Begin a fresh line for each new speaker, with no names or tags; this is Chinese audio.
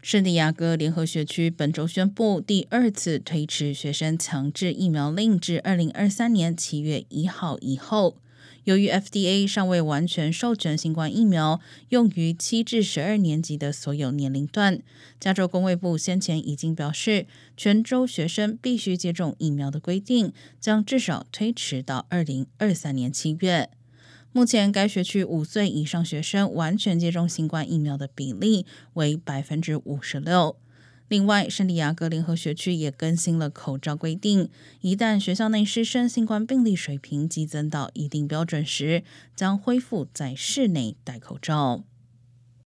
圣地亚哥联合学区本周宣布，第二次推迟学生强制疫苗令至二零二三年七月一号以后。由于 FDA 尚未完全授权新冠疫苗用于七至十二年级的所有年龄段，加州工卫部先前已经表示，全州学生必须接种疫苗的规定将至少推迟到二零二三年七月。目前，该学区五岁以上学生完全接种新冠疫苗的比例为百分之五十六。另外，圣地亚哥联合学区也更新了口罩规定，一旦学校内师生新冠病例水平激增到一定标准时，将恢复在室内戴口罩。